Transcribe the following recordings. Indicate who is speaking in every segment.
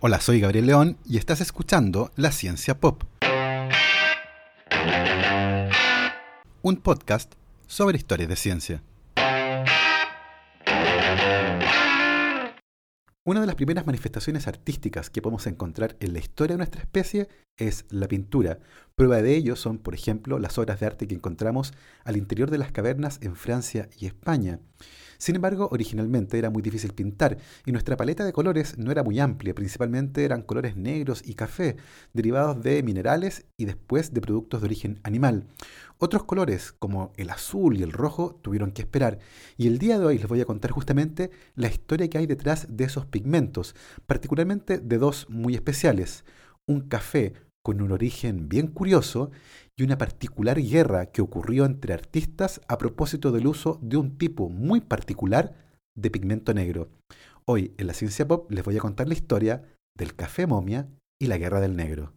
Speaker 1: Hola, soy Gabriel León y estás escuchando La Ciencia Pop. Un podcast sobre historias de ciencia. Una de las primeras manifestaciones artísticas que podemos encontrar en la historia de nuestra especie es la pintura. Prueba de ello son, por ejemplo, las obras de arte que encontramos al interior de las cavernas en Francia y España. Sin embargo, originalmente era muy difícil pintar y nuestra paleta de colores no era muy amplia, principalmente eran colores negros y café, derivados de minerales y después de productos de origen animal. Otros colores, como el azul y el rojo, tuvieron que esperar, y el día de hoy les voy a contar justamente la historia que hay detrás de esos pigmentos, particularmente de dos muy especiales, un café con un origen bien curioso y una particular guerra que ocurrió entre artistas a propósito del uso de un tipo muy particular de pigmento negro. Hoy en la ciencia pop les voy a contar la historia del café momia y la guerra del negro.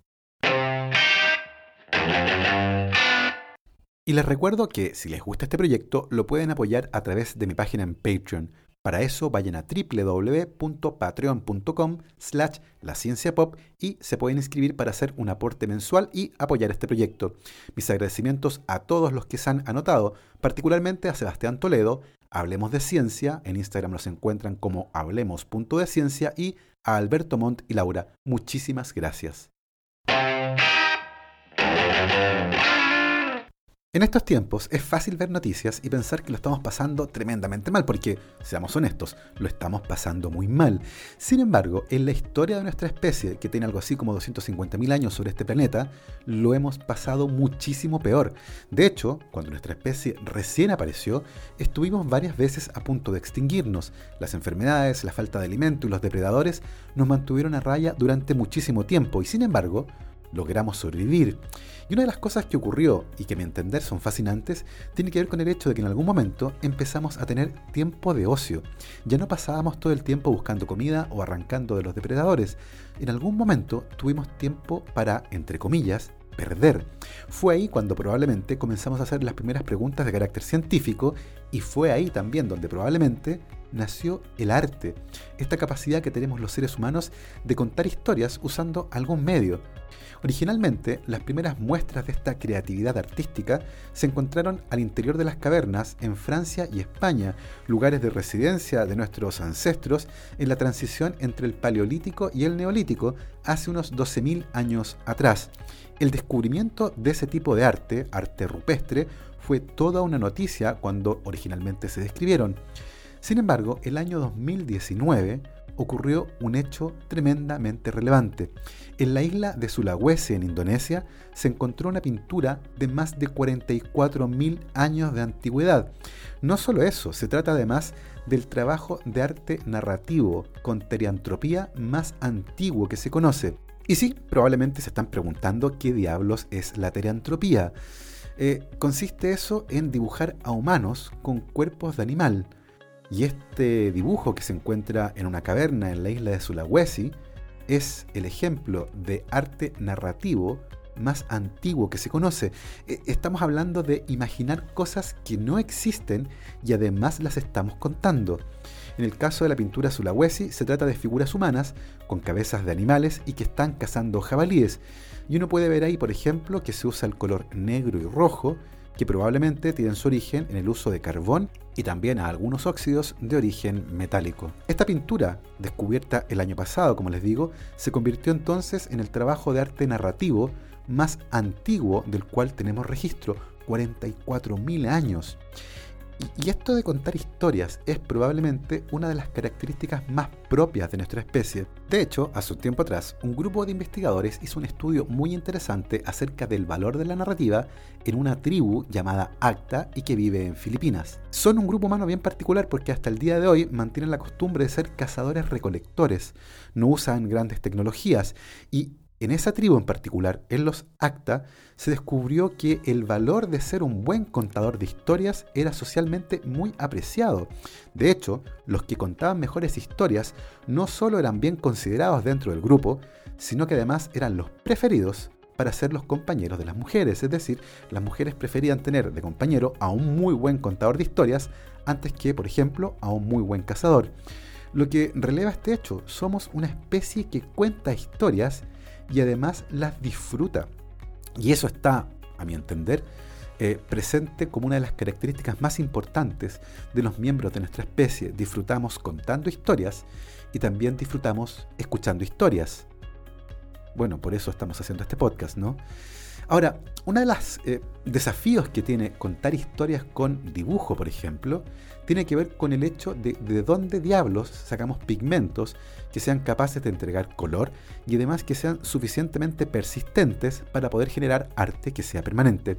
Speaker 1: Y les recuerdo que si les gusta este proyecto lo pueden apoyar a través de mi página en Patreon. Para eso vayan a www.patreon.com slash la ciencia pop y se pueden inscribir para hacer un aporte mensual y apoyar este proyecto. Mis agradecimientos a todos los que se han anotado, particularmente a Sebastián Toledo, Hablemos de Ciencia, en Instagram nos encuentran como hablemos.de y a Alberto Montt y Laura. Muchísimas gracias. En estos tiempos es fácil ver noticias y pensar que lo estamos pasando tremendamente mal, porque, seamos honestos, lo estamos pasando muy mal. Sin embargo, en la historia de nuestra especie, que tiene algo así como 250.000 años sobre este planeta, lo hemos pasado muchísimo peor. De hecho, cuando nuestra especie recién apareció, estuvimos varias veces a punto de extinguirnos. Las enfermedades, la falta de alimento y los depredadores nos mantuvieron a raya durante muchísimo tiempo y sin embargo, logramos sobrevivir. Y una de las cosas que ocurrió y que a mi entender son fascinantes tiene que ver con el hecho de que en algún momento empezamos a tener tiempo de ocio. Ya no pasábamos todo el tiempo buscando comida o arrancando de los depredadores. En algún momento tuvimos tiempo para, entre comillas, perder. Fue ahí cuando probablemente comenzamos a hacer las primeras preguntas de carácter científico y fue ahí también donde probablemente nació el arte, esta capacidad que tenemos los seres humanos de contar historias usando algún medio. Originalmente, las primeras muestras de esta creatividad artística se encontraron al interior de las cavernas en Francia y España, lugares de residencia de nuestros ancestros en la transición entre el Paleolítico y el Neolítico hace unos 12.000 años atrás. El descubrimiento de ese tipo de arte, arte rupestre, fue toda una noticia cuando originalmente se describieron. Sin embargo, el año 2019 ocurrió un hecho tremendamente relevante. En la isla de Sulawesi, en Indonesia, se encontró una pintura de más de 44.000 años de antigüedad. No solo eso, se trata además del trabajo de arte narrativo con teriantropía más antiguo que se conoce. Y sí, probablemente se están preguntando qué diablos es la teriantropía. Eh, consiste eso en dibujar a humanos con cuerpos de animal. Y este dibujo que se encuentra en una caverna en la isla de Sulawesi es el ejemplo de arte narrativo más antiguo que se conoce. E, estamos hablando de imaginar cosas que no existen y además las estamos contando. En el caso de la pintura Sulawesi se trata de figuras humanas con cabezas de animales y que están cazando jabalíes. Y uno puede ver ahí, por ejemplo, que se usa el color negro y rojo que probablemente tienen su origen en el uso de carbón y también a algunos óxidos de origen metálico. Esta pintura, descubierta el año pasado, como les digo, se convirtió entonces en el trabajo de arte narrativo más antiguo del cual tenemos registro, 44.000 años. Y esto de contar historias es probablemente una de las características más propias de nuestra especie. De hecho, hace un tiempo atrás, un grupo de investigadores hizo un estudio muy interesante acerca del valor de la narrativa en una tribu llamada Acta y que vive en Filipinas. Son un grupo humano bien particular porque hasta el día de hoy mantienen la costumbre de ser cazadores recolectores, no usan grandes tecnologías y en esa tribu en particular, en los Acta, se descubrió que el valor de ser un buen contador de historias era socialmente muy apreciado. De hecho, los que contaban mejores historias no solo eran bien considerados dentro del grupo, sino que además eran los preferidos para ser los compañeros de las mujeres. Es decir, las mujeres preferían tener de compañero a un muy buen contador de historias antes que, por ejemplo, a un muy buen cazador. lo que releva este hecho. Somos una especie que cuenta historias y además las disfruta. Y eso está, a mi entender, eh, presente como una de las características más importantes de los miembros de nuestra especie. Disfrutamos contando historias y también disfrutamos escuchando historias. Bueno, por eso estamos haciendo este podcast, ¿no? Ahora, uno de los eh, desafíos que tiene contar historias con dibujo, por ejemplo, tiene que ver con el hecho de de dónde diablos sacamos pigmentos que sean capaces de entregar color y además que sean suficientemente persistentes para poder generar arte que sea permanente.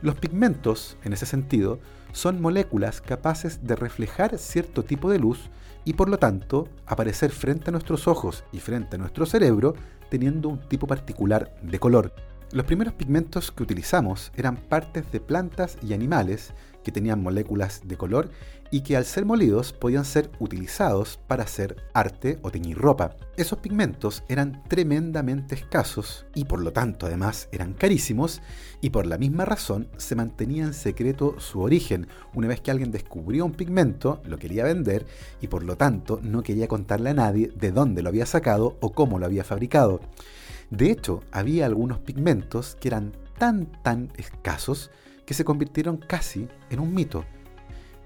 Speaker 1: Los pigmentos, en ese sentido, son moléculas capaces de reflejar cierto tipo de luz y por lo tanto aparecer frente a nuestros ojos y frente a nuestro cerebro teniendo un tipo particular de color. Los primeros pigmentos que utilizamos eran partes de plantas y animales que tenían moléculas de color y que al ser molidos podían ser utilizados para hacer arte o teñir ropa. Esos pigmentos eran tremendamente escasos y por lo tanto además eran carísimos y por la misma razón se mantenía en secreto su origen. Una vez que alguien descubrió un pigmento, lo quería vender y por lo tanto no quería contarle a nadie de dónde lo había sacado o cómo lo había fabricado. De hecho, había algunos pigmentos que eran tan tan escasos que se convirtieron casi en un mito.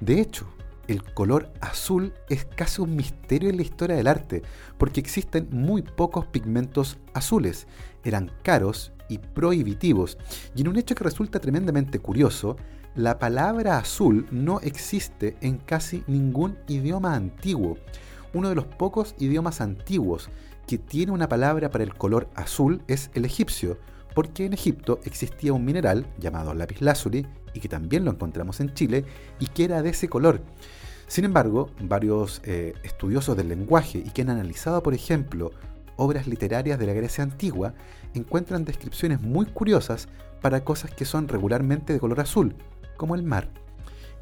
Speaker 1: De hecho, el color azul es casi un misterio en la historia del arte, porque existen muy pocos pigmentos azules, eran caros y prohibitivos, y en un hecho que resulta tremendamente curioso, la palabra azul no existe en casi ningún idioma antiguo. Uno de los pocos idiomas antiguos que tiene una palabra para el color azul es el egipcio, porque en Egipto existía un mineral llamado lapislázuli y que también lo encontramos en Chile y que era de ese color. Sin embargo, varios eh, estudiosos del lenguaje y que han analizado, por ejemplo, obras literarias de la Grecia antigua, encuentran descripciones muy curiosas para cosas que son regularmente de color azul, como el mar.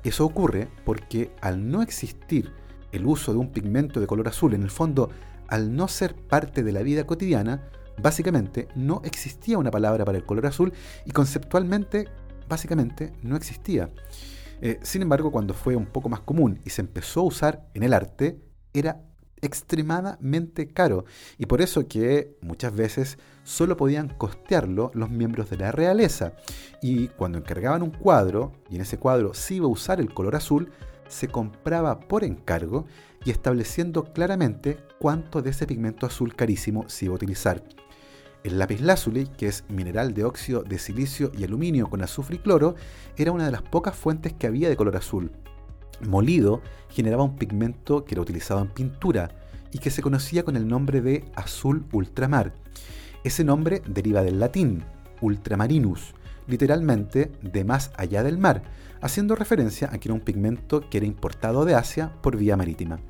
Speaker 1: Eso ocurre porque al no existir el uso de un pigmento de color azul, en el fondo al no ser parte de la vida cotidiana, básicamente no existía una palabra para el color azul y conceptualmente, básicamente, no existía. Eh, sin embargo, cuando fue un poco más común y se empezó a usar en el arte, era extremadamente caro y por eso que muchas veces solo podían costearlo los miembros de la realeza y cuando encargaban un cuadro y en ese cuadro se iba a usar el color azul se compraba por encargo y estableciendo claramente cuánto de ese pigmento azul carísimo se iba a utilizar. El lapislázuli, que es mineral de óxido de silicio y aluminio con azufre y cloro, era una de las pocas fuentes que había de color azul. Molido generaba un pigmento que era utilizado en pintura y que se conocía con el nombre de azul ultramar. Ese nombre deriva del latín ultramarinus, literalmente de más allá del mar, haciendo referencia a que era un pigmento que era importado de Asia por vía marítima.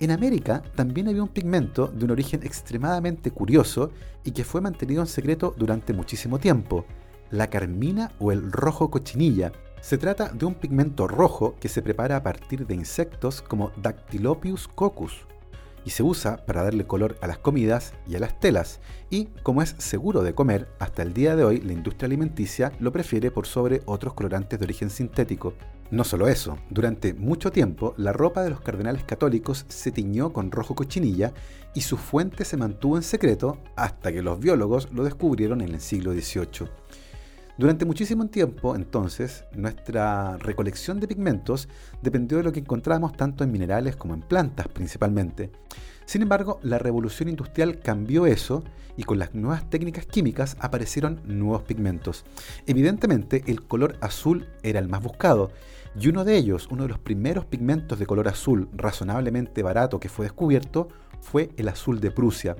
Speaker 1: En América también había un pigmento de un origen extremadamente curioso y que fue mantenido en secreto durante muchísimo tiempo, la carmina o el rojo cochinilla. Se trata de un pigmento rojo que se prepara a partir de insectos como Dactylopius coccus, y se usa para darle color a las comidas y a las telas. Y como es seguro de comer, hasta el día de hoy la industria alimenticia lo prefiere por sobre otros colorantes de origen sintético. No solo eso, durante mucho tiempo la ropa de los cardenales católicos se tiñó con rojo cochinilla y su fuente se mantuvo en secreto hasta que los biólogos lo descubrieron en el siglo XVIII. Durante muchísimo tiempo, entonces, nuestra recolección de pigmentos dependió de lo que encontrábamos tanto en minerales como en plantas principalmente. Sin embargo, la revolución industrial cambió eso y con las nuevas técnicas químicas aparecieron nuevos pigmentos. Evidentemente, el color azul era el más buscado y uno de ellos, uno de los primeros pigmentos de color azul razonablemente barato que fue descubierto, fue el azul de Prusia.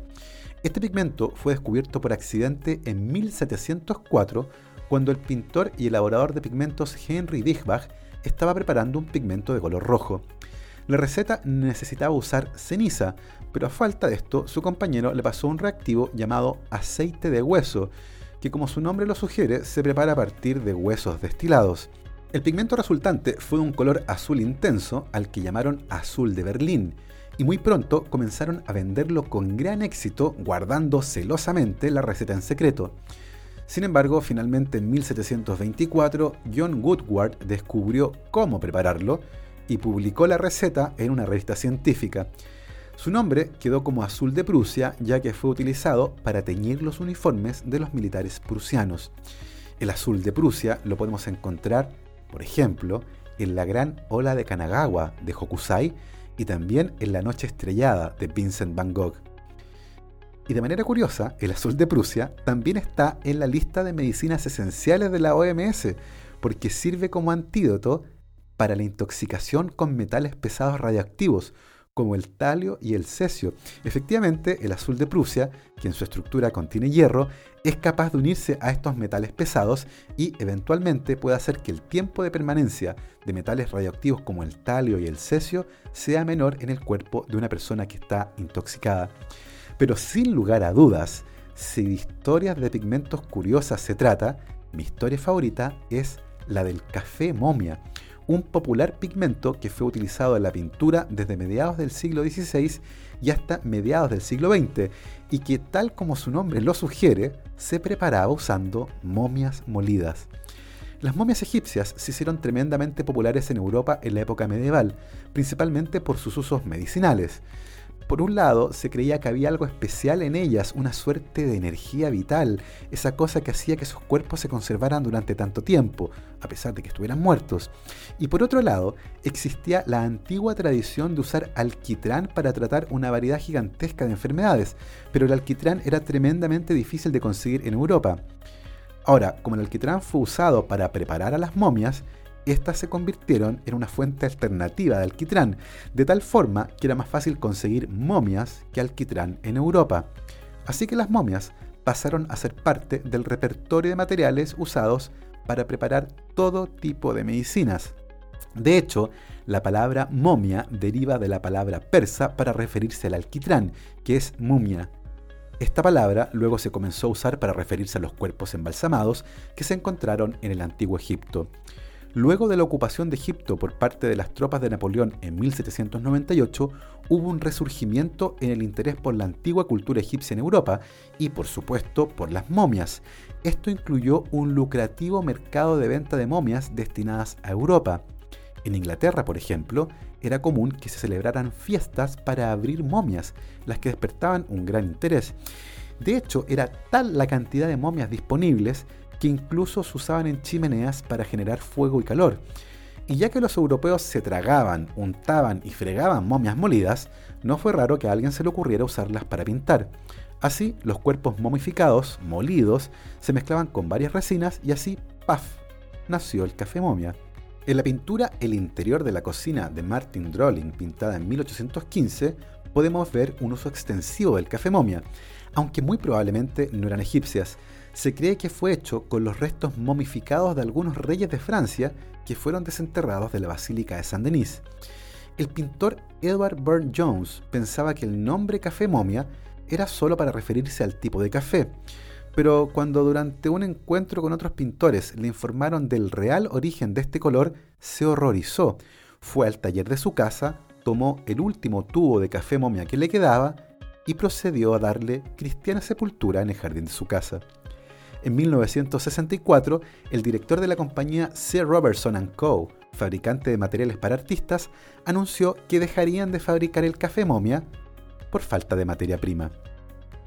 Speaker 1: Este pigmento fue descubierto por accidente en 1704 cuando el pintor y elaborador de pigmentos Henry Dichbach estaba preparando un pigmento de color rojo. La receta necesitaba usar ceniza, pero a falta de esto, su compañero le pasó un reactivo llamado aceite de hueso, que como su nombre lo sugiere, se prepara a partir de huesos destilados. El pigmento resultante fue un color azul intenso al que llamaron azul de Berlín, y muy pronto comenzaron a venderlo con gran éxito guardando celosamente la receta en secreto. Sin embargo, finalmente en 1724, John Woodward descubrió cómo prepararlo y publicó la receta en una revista científica. Su nombre quedó como azul de Prusia ya que fue utilizado para teñir los uniformes de los militares prusianos. El azul de Prusia lo podemos encontrar, por ejemplo, en la gran ola de Kanagawa de Hokusai y también en la noche estrellada de Vincent van Gogh. Y de manera curiosa, el azul de Prusia también está en la lista de medicinas esenciales de la OMS, porque sirve como antídoto para la intoxicación con metales pesados radioactivos, como el talio y el cesio. Efectivamente, el azul de Prusia, que en su estructura contiene hierro, es capaz de unirse a estos metales pesados y eventualmente puede hacer que el tiempo de permanencia de metales radioactivos como el talio y el cesio sea menor en el cuerpo de una persona que está intoxicada. Pero sin lugar a dudas, si de historias de pigmentos curiosas se trata, mi historia favorita es la del café momia, un popular pigmento que fue utilizado en la pintura desde mediados del siglo XVI y hasta mediados del siglo XX, y que tal como su nombre lo sugiere, se preparaba usando momias molidas. Las momias egipcias se hicieron tremendamente populares en Europa en la época medieval, principalmente por sus usos medicinales. Por un lado, se creía que había algo especial en ellas, una suerte de energía vital, esa cosa que hacía que sus cuerpos se conservaran durante tanto tiempo, a pesar de que estuvieran muertos. Y por otro lado, existía la antigua tradición de usar alquitrán para tratar una variedad gigantesca de enfermedades, pero el alquitrán era tremendamente difícil de conseguir en Europa. Ahora, como el alquitrán fue usado para preparar a las momias, estas se convirtieron en una fuente alternativa de alquitrán, de tal forma que era más fácil conseguir momias que alquitrán en Europa. Así que las momias pasaron a ser parte del repertorio de materiales usados para preparar todo tipo de medicinas. De hecho, la palabra momia deriva de la palabra persa para referirse al alquitrán, que es mumia. Esta palabra luego se comenzó a usar para referirse a los cuerpos embalsamados que se encontraron en el antiguo Egipto. Luego de la ocupación de Egipto por parte de las tropas de Napoleón en 1798, hubo un resurgimiento en el interés por la antigua cultura egipcia en Europa y, por supuesto, por las momias. Esto incluyó un lucrativo mercado de venta de momias destinadas a Europa. En Inglaterra, por ejemplo, era común que se celebraran fiestas para abrir momias, las que despertaban un gran interés. De hecho, era tal la cantidad de momias disponibles que incluso se usaban en chimeneas para generar fuego y calor. Y ya que los europeos se tragaban, untaban y fregaban momias molidas, no fue raro que a alguien se le ocurriera usarlas para pintar. Así, los cuerpos momificados, molidos, se mezclaban con varias resinas y así, ¡paf!, nació el café momia. En la pintura El interior de la cocina de Martin Drolling, pintada en 1815, podemos ver un uso extensivo del café momia, aunque muy probablemente no eran egipcias, se cree que fue hecho con los restos momificados de algunos reyes de Francia que fueron desenterrados de la Basílica de Saint-Denis. El pintor Edward Burne Jones pensaba que el nombre café momia era solo para referirse al tipo de café, pero cuando durante un encuentro con otros pintores le informaron del real origen de este color, se horrorizó. Fue al taller de su casa, tomó el último tubo de café momia que le quedaba y procedió a darle cristiana sepultura en el jardín de su casa. En 1964, el director de la compañía C. Robertson Co., fabricante de materiales para artistas, anunció que dejarían de fabricar el café momia por falta de materia prima.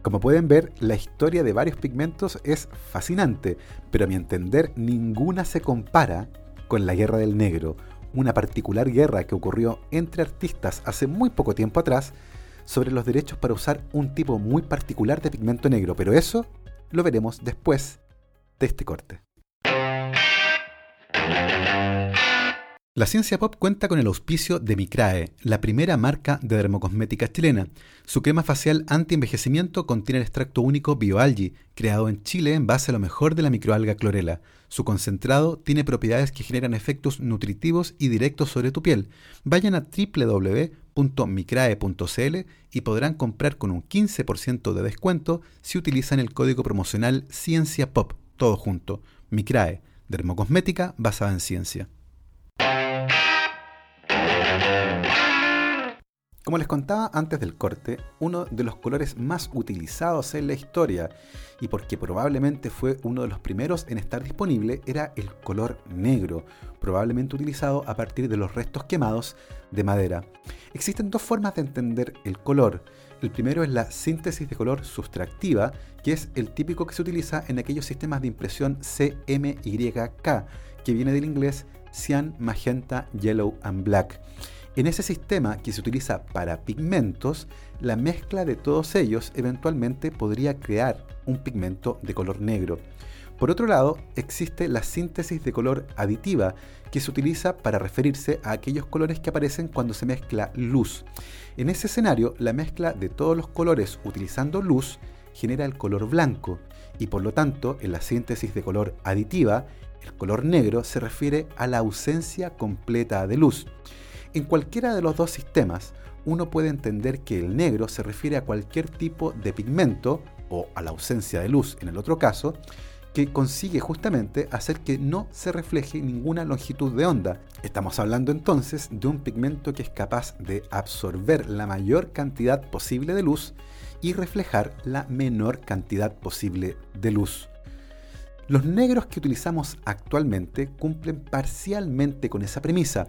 Speaker 1: Como pueden ver, la historia de varios pigmentos es fascinante, pero a mi entender ninguna se compara con la Guerra del Negro, una particular guerra que ocurrió entre artistas hace muy poco tiempo atrás sobre los derechos para usar un tipo muy particular de pigmento negro, pero eso lo veremos después de este corte. La ciencia pop cuenta con el auspicio de Micrae, la primera marca de dermocosmética chilena. Su crema facial anti-envejecimiento contiene el extracto único BioAlgi, creado en Chile en base a lo mejor de la microalga clorela. Su concentrado tiene propiedades que generan efectos nutritivos y directos sobre tu piel. Vayan a www.micrae.cl y podrán comprar con un 15% de descuento si utilizan el código promocional Ciencia Pop, todo junto. Micrae, dermocosmética basada en ciencia. Como les contaba antes del corte, uno de los colores más utilizados en la historia, y porque probablemente fue uno de los primeros en estar disponible, era el color negro, probablemente utilizado a partir de los restos quemados de madera. Existen dos formas de entender el color. El primero es la síntesis de color sustractiva, que es el típico que se utiliza en aquellos sistemas de impresión CMYK, que viene del inglés Cyan, Magenta, Yellow and Black. En ese sistema que se utiliza para pigmentos, la mezcla de todos ellos eventualmente podría crear un pigmento de color negro. Por otro lado, existe la síntesis de color aditiva, que se utiliza para referirse a aquellos colores que aparecen cuando se mezcla luz. En ese escenario, la mezcla de todos los colores utilizando luz genera el color blanco, y por lo tanto, en la síntesis de color aditiva, el color negro se refiere a la ausencia completa de luz. En cualquiera de los dos sistemas, uno puede entender que el negro se refiere a cualquier tipo de pigmento, o a la ausencia de luz en el otro caso, que consigue justamente hacer que no se refleje ninguna longitud de onda. Estamos hablando entonces de un pigmento que es capaz de absorber la mayor cantidad posible de luz y reflejar la menor cantidad posible de luz. Los negros que utilizamos actualmente cumplen parcialmente con esa premisa,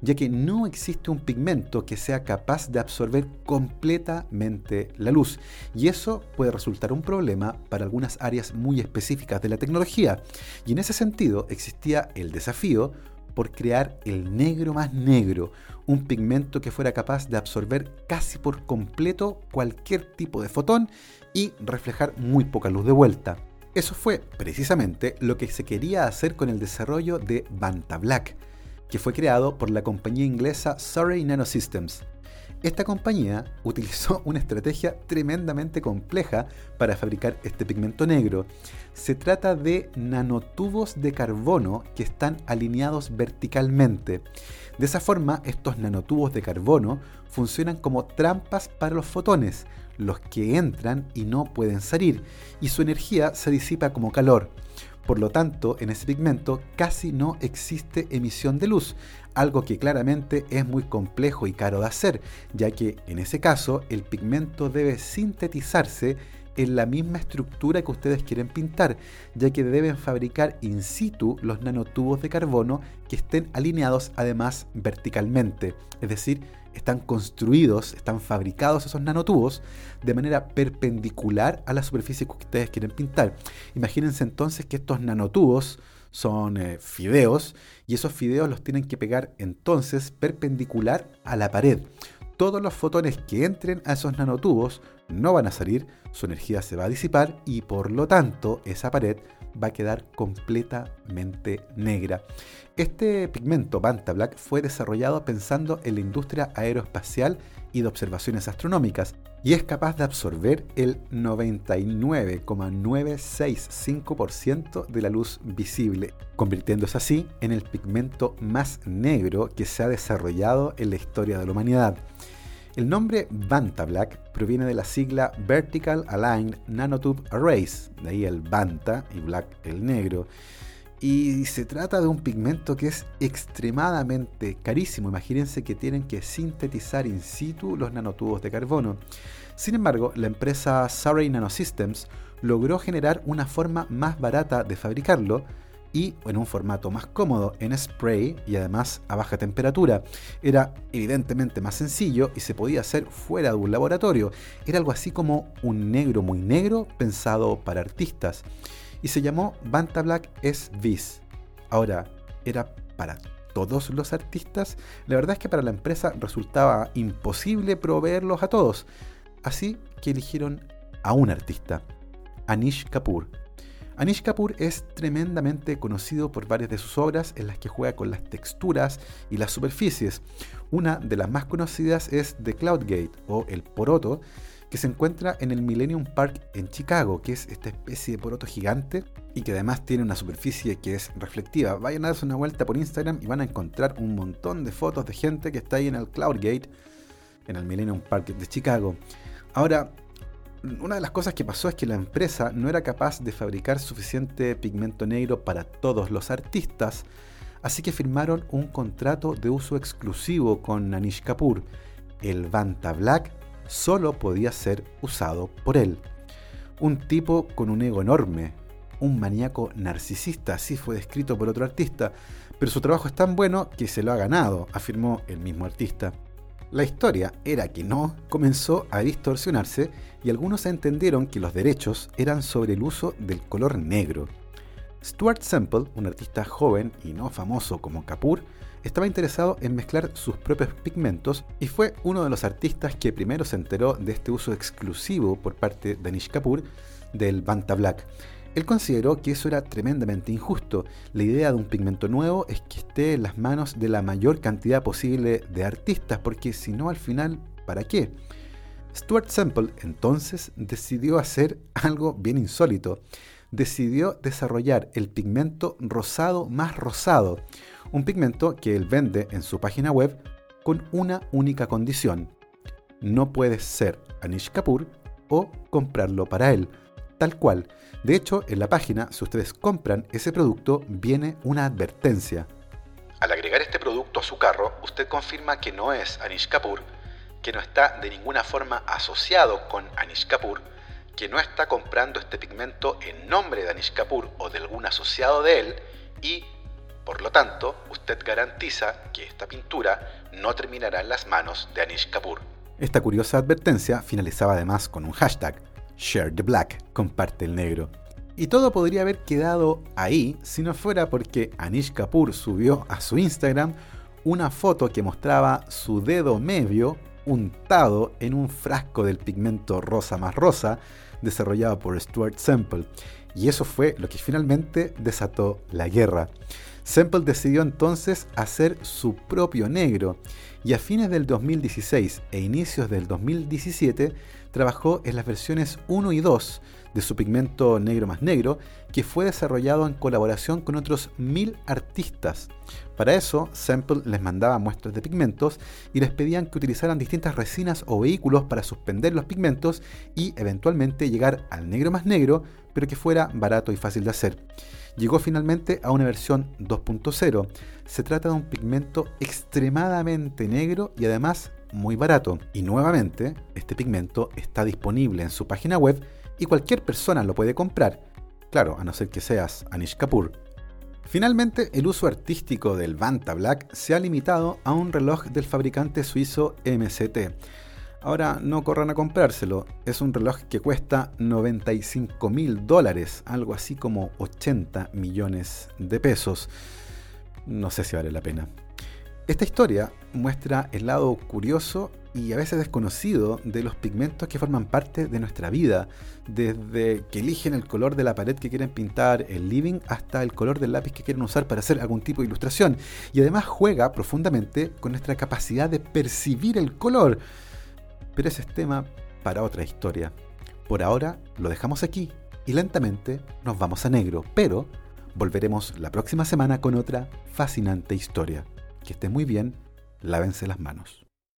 Speaker 1: ya que no existe un pigmento que sea capaz de absorber completamente la luz, y eso puede resultar un problema para algunas áreas muy específicas de la tecnología. Y en ese sentido existía el desafío por crear el negro más negro, un pigmento que fuera capaz de absorber casi por completo cualquier tipo de fotón y reflejar muy poca luz de vuelta. Eso fue precisamente lo que se quería hacer con el desarrollo de Banta Black, que fue creado por la compañía inglesa Surrey Nanosystems. Esta compañía utilizó una estrategia tremendamente compleja para fabricar este pigmento negro. Se trata de nanotubos de carbono que están alineados verticalmente. De esa forma, estos nanotubos de carbono funcionan como trampas para los fotones, los que entran y no pueden salir, y su energía se disipa como calor. Por lo tanto, en ese pigmento casi no existe emisión de luz, algo que claramente es muy complejo y caro de hacer, ya que en ese caso el pigmento debe sintetizarse en la misma estructura que ustedes quieren pintar, ya que deben fabricar in situ los nanotubos de carbono que estén alineados además verticalmente, es decir, están construidos, están fabricados esos nanotubos de manera perpendicular a la superficie que ustedes quieren pintar. Imagínense entonces que estos nanotubos son eh, fideos y esos fideos los tienen que pegar entonces perpendicular a la pared. Todos los fotones que entren a esos nanotubos no van a salir, su energía se va a disipar y por lo tanto esa pared va a quedar completamente negra. Este pigmento Banta Black fue desarrollado pensando en la industria aeroespacial y de observaciones astronómicas y es capaz de absorber el 99,965% de la luz visible, convirtiéndose así en el pigmento más negro que se ha desarrollado en la historia de la humanidad. El nombre Banta Black proviene de la sigla Vertical Aligned Nanotube Arrays, de ahí el Banta y Black el negro. Y se trata de un pigmento que es extremadamente carísimo. Imagínense que tienen que sintetizar in situ los nanotubos de carbono. Sin embargo, la empresa Surrey Nanosystems logró generar una forma más barata de fabricarlo, y en un formato más cómodo en spray y además a baja temperatura. Era evidentemente más sencillo y se podía hacer fuera de un laboratorio. Era algo así como un negro muy negro pensado para artistas. Y se llamó Banta Black S-Vis. Ahora, ¿era para todos los artistas? La verdad es que para la empresa resultaba imposible proveerlos a todos. Así que eligieron a un artista, Anish Kapoor Anish Kapoor es tremendamente conocido por varias de sus obras en las que juega con las texturas y las superficies. Una de las más conocidas es The Cloud Gate o El Poroto, que se encuentra en el Millennium Park en Chicago, que es esta especie de poroto gigante y que además tiene una superficie que es reflectiva. Vayan a darse una vuelta por Instagram y van a encontrar un montón de fotos de gente que está ahí en el Cloud Gate, en el Millennium Park de Chicago. Ahora, una de las cosas que pasó es que la empresa no era capaz de fabricar suficiente pigmento negro para todos los artistas, así que firmaron un contrato de uso exclusivo con Anish Kapoor. el Vanta Black solo podía ser usado por él. Un tipo con un ego enorme, un maníaco narcisista, así fue descrito por otro artista, pero su trabajo es tan bueno que se lo ha ganado, afirmó el mismo artista. La historia era que no comenzó a distorsionarse y algunos entendieron que los derechos eran sobre el uso del color negro. Stuart Semple, un artista joven y no famoso como Kapoor, estaba interesado en mezclar sus propios pigmentos y fue uno de los artistas que primero se enteró de este uso exclusivo por parte de Anish Kapoor del Banta Black. Él consideró que eso era tremendamente injusto. La idea de un pigmento nuevo es que esté en las manos de la mayor cantidad posible de artistas, porque si no al final, ¿para qué? Stuart Semple entonces decidió hacer algo bien insólito. Decidió desarrollar el pigmento rosado más rosado, un pigmento que él vende en su página web con una única condición. No puedes ser Anish Kapoor o comprarlo para él tal cual. De hecho, en la página, si ustedes compran ese producto, viene una advertencia. Al agregar este producto a su carro, usted confirma que no es Anish Kapoor, que no está de ninguna forma asociado con Anish Kapoor, que no está comprando este pigmento en nombre de Anish Kapoor o de algún asociado de él y, por lo tanto, usted garantiza que esta pintura no terminará en las manos de Anish Kapoor. Esta curiosa advertencia finalizaba además con un hashtag Share the Black, comparte el negro. Y todo podría haber quedado ahí si no fuera porque Anish Kapoor subió a su Instagram una foto que mostraba su dedo medio untado en un frasco del pigmento rosa más rosa desarrollado por Stuart Semple. Y eso fue lo que finalmente desató la guerra. Semple decidió entonces hacer su propio negro y a fines del 2016 e inicios del 2017 trabajó en las versiones 1 y 2 de su pigmento negro más negro, que fue desarrollado en colaboración con otros mil artistas. Para eso, Sample les mandaba muestras de pigmentos y les pedían que utilizaran distintas resinas o vehículos para suspender los pigmentos y eventualmente llegar al negro más negro, pero que fuera barato y fácil de hacer. Llegó finalmente a una versión 2.0. Se trata de un pigmento extremadamente negro y además muy barato. Y nuevamente, este pigmento está disponible en su página web y cualquier persona lo puede comprar. Claro, a no ser que seas Anish Kapoor. Finalmente, el uso artístico del Vanta Black se ha limitado a un reloj del fabricante suizo MCT. Ahora no corran a comprárselo, es un reloj que cuesta 95 mil dólares, algo así como 80 millones de pesos. No sé si vale la pena. Esta historia muestra el lado curioso y a veces desconocido de los pigmentos que forman parte de nuestra vida, desde que eligen el color de la pared que quieren pintar el living hasta el color del lápiz que quieren usar para hacer algún tipo de ilustración. Y además juega profundamente con nuestra capacidad de percibir el color. Pero ese es tema para otra historia. Por ahora lo dejamos aquí y lentamente nos vamos a negro, pero volveremos la próxima semana con otra fascinante historia. Que esté muy bien, lávense las manos.